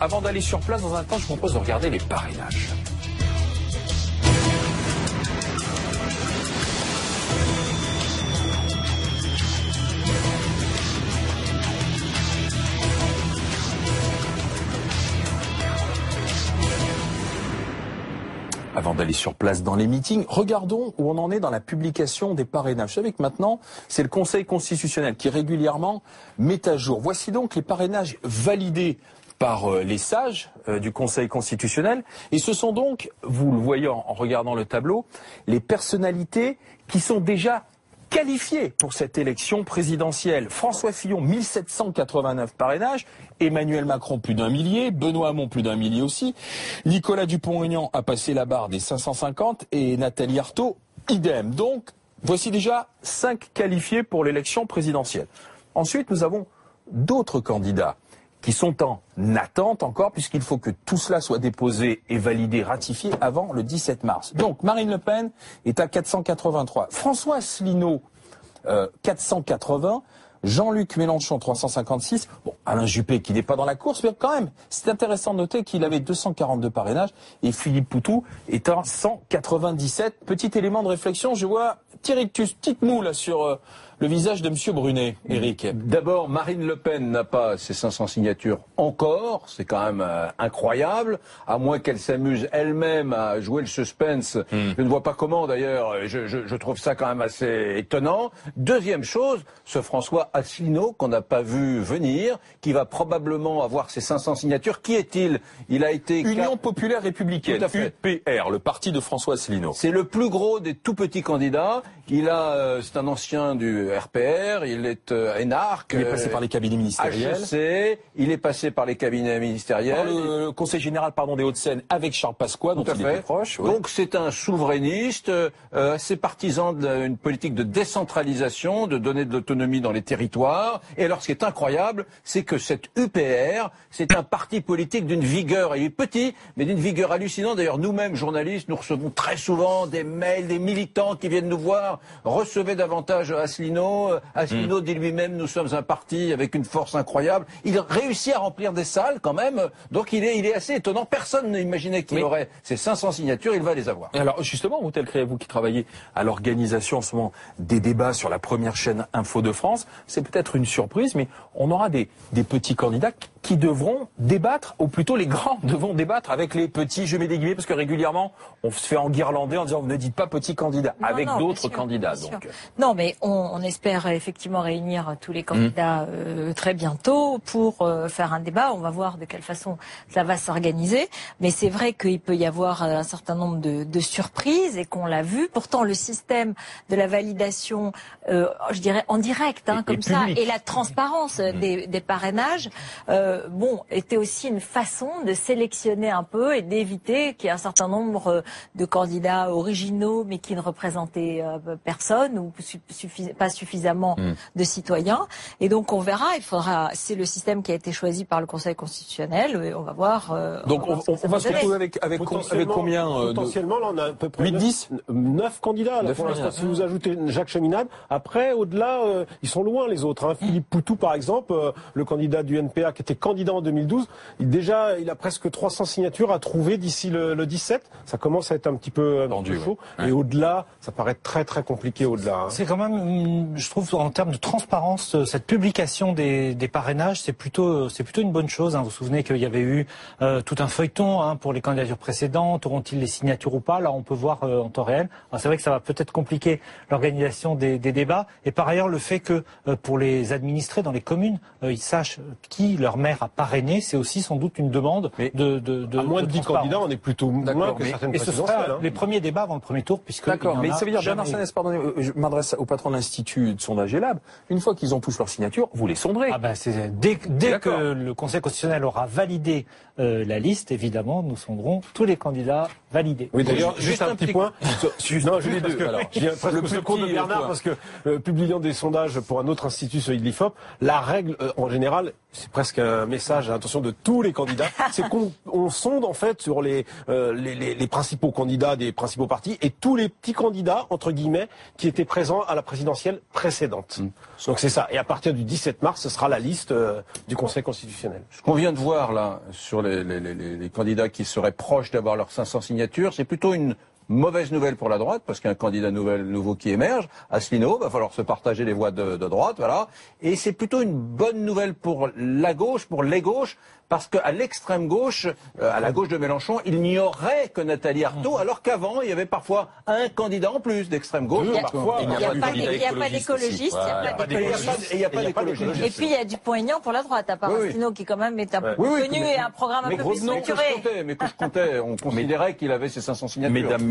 avant d'aller sur place, dans un temps, je vous propose de regarder les parrainages. Avant d'aller sur place dans les meetings, regardons où on en est dans la publication des parrainages. Vous savez que maintenant, c'est le Conseil constitutionnel qui régulièrement met à jour. Voici donc les parrainages validés par euh, les sages euh, du Conseil constitutionnel. Et ce sont donc, vous le voyez en, en regardant le tableau, les personnalités qui sont déjà qualifiées pour cette élection présidentielle. François Fillon, 1789 parrainages. Emmanuel Macron, plus d'un millier. Benoît Hamon, plus d'un millier aussi. Nicolas Dupont-Aignan a passé la barre des 550. Et Nathalie Arthaud, idem. Donc, voici déjà cinq qualifiés pour l'élection présidentielle. Ensuite, nous avons d'autres candidats qui sont en attente encore, puisqu'il faut que tout cela soit déposé et validé, ratifié avant le 17 mars. Donc Marine Le Pen est à 483. François Asselineau, euh, 480. Jean-Luc Mélenchon, 356. Bon, Alain Juppé, qui n'est pas dans la course, mais quand même, c'est intéressant de noter qu'il avait 242 parrainages et Philippe Poutou est à 197. Petit élément de réflexion, je vois petit rictus, petite moue là sur euh, le visage de M. Brunet, Eric. D'abord, Marine Le Pen n'a pas ses 500 signatures encore. C'est quand même euh, incroyable. À moins qu'elle s'amuse elle-même à jouer le suspense. Hmm. Je ne vois pas comment d'ailleurs. Je, je- je trouve ça quand même assez étonnant. Deuxième chose, ce François Asselineau qu'on n'a pas vu venir, qui va probablement avoir ses 500 signatures. Qui est-il? Il a été Union populaire républicaine, Tout à fait. UPR, le parti de François Asselineau. C'est le plus gros des tout petits candidats. Il a, euh, c'est un ancien du RPR. Il est euh, énarque. Il est passé euh, par les cabinets ministériels. HEC, il est passé par les cabinets ministériels. le, le Conseil général pardon, des Hauts-de-Seine avec Charles Pasqua, dont il était proche. Donc c'est un souverainiste, euh, assez partisan d'une politique de décentralisation, de donner de l'autonomie dans les territoires. Et alors ce qui est incroyable, c'est que cette UPR, c'est un parti politique d'une vigueur, il est petit, mais d'une vigueur hallucinante. D'ailleurs nous-mêmes, journalistes, nous recevons très souvent des mails, des militants qui viennent nous voir, recevez davantage Asselineau. Euh, Asselineau dit lui-même, nous sommes un parti avec une force incroyable. Il réussit à remplir des salles quand même, donc il est, il est assez étonnant. Personne n'imaginait qu'il Oui. aurait ces 500 signatures, il va les avoir. Et Alors justement, vous tel créé, vous qui travaillez à l'organisation en ce moment des débats sur la première chaîne Info de France, c'est peut-être une surprise, mais on aura des, des petits candidats qui devront débattre, ou plutôt les grands devront débattre avec les petits, je mets des guillemets, parce que régulièrement, on se fait enguirlander en disant, vous ne dites pas petits candidats, Non, avec d'autres candidats. Donc. Non, mais on, on espère effectivement réunir tous les candidats Mmh. euh, très bientôt pour euh, faire un débat. On va voir de quelle façon ça va s'organiser. Mais c'est vrai qu'il peut y avoir euh, un certain nombre de, de surprises et qu'on l'a vu. Pourtant, le système de la validation, euh, je dirais en direct, hein, Et- comme et ça, et la transparence Mmh. des, des parrainages, euh, bon, était aussi une façon de sélectionner un peu et d'éviter qu'il y ait un certain nombre euh, de candidats originaux mais qui ne représentaient euh, personne ou suffi- pas suffisamment Mm. de citoyens. Et donc on verra, il faudra, c'est le système qui a été choisi par le Conseil constitutionnel et on va voir. euh, Donc on, va se retrouver avec, avec, avec combien euh, de- Potentiellement, là, on a à peu près 8, 9, 10 candidats. Là, Neuf pour l'instant, candidats. si vous ajoutez Jacques Cheminade, après, au-delà, euh, ils sont loin les autres. hein. Philippe Poutou, par exemple, euh, le candidat du NPA qui était candidat en 2012, il, déjà, il a presque 300 signatures à trouver d'ici le, le 17. Ça commence à être un petit peu, Tendu, chaud. ouais. Et au-delà, ça paraît très très compliqué au-delà. hein. C'est quand même, je trouve, en termes de transparence, euh, cette publication des, des parrainages, c'est plutôt, c'est plutôt une bonne chose. hein. Vous vous souvenez qu'il y avait eu euh, tout un feuilleton hein, pour les candidatures précédentes. Auront-ils les signatures ou pas? Là, on peut voir euh, en temps réel. Alors, C'est vrai que ça va peut-être compliquer l'organisation des, des débats. Et par ailleurs, le fait que euh, pour les administrés dans les communes, euh, ils sachent qui leur maire a parrainé, c'est aussi sans doute une demande Mais de, de, de À moins de 10 transparence. candidats, on est plutôt moins que mais- certaines Et ce sera hein. les premiers débats avant le premier tour, puisque D'accord, mais ça veut dire, jamais Bernard. Sanès, pardonnez, euh, je m'adresse au patron de l'Institut de sondage et lab, une fois qu'ils ont tous leur signature, vous les sonderez. Ah ben, c'est dès, dès que le Conseil constitutionnel aura validé euh, la liste, évidemment, nous sonderons tous les candidats validés. Oui, d'ailleurs, Juste juste, un un petit petit- point. Non, deux, alors. je viens presque Le plus secours de Bernard toi. parce que euh, publiant des sondages pour un autre institut sur l'IFOP, la règle euh, en général, c'est presque un, un message à l'attention de tous les candidats. C'est qu'on on sonde en fait sur les, euh, les, les, les principaux candidats des principaux partis et tous les petits candidats entre guillemets qui étaient présents à la présidentielle précédente. Donc c'est ça. Et à partir du 17 mars, ce sera la liste euh, du Conseil constitutionnel. Ce qu'on vient de voir là sur les, les- les- les- les candidats qui seraient proches d'avoir leurs 500 signatures, c'est plutôt une mauvaise nouvelle pour la droite parce qu'il y a un candidat nouvel, nouveau qui émerge, Asselineau, va falloir se partager les voix de, de droite, voilà. Et c'est plutôt une bonne nouvelle pour la gauche, pour les gauches, parce qu'à l'extrême gauche, euh, à la gauche de Mélenchon, il n'y aurait que Nathalie Arthaud, alors qu'avant il y avait parfois un candidat en plus d'extrême gauche. Il y a- parfois, il n'y a, pas candidat il n'y a pas n'y d'écologiste. Et puis il y a du poignant pour la droite, à part Oui, oui. Asselineau qui quand même est un peu Oui, oui, connu et un programme un mais peu plus nom que je structuré. comptais, mais que je comptais, on considérait qu'il avait ses 500 signatures. Mesdames,